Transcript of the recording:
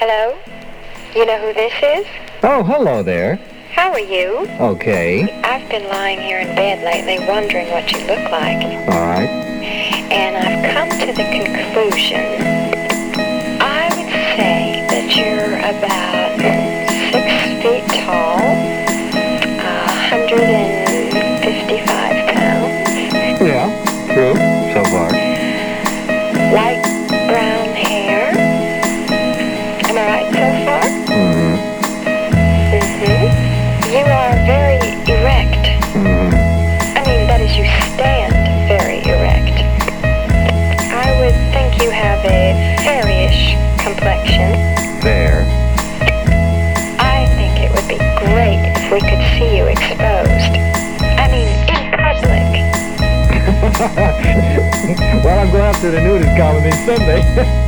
Hello? You know who this is? Oh, hello there. How are you? Okay. I've been lying here in bed lately wondering what you look like. All right. And I've come to the conclusion. I would say that you're about well, I'm going to the nudist colony Sunday.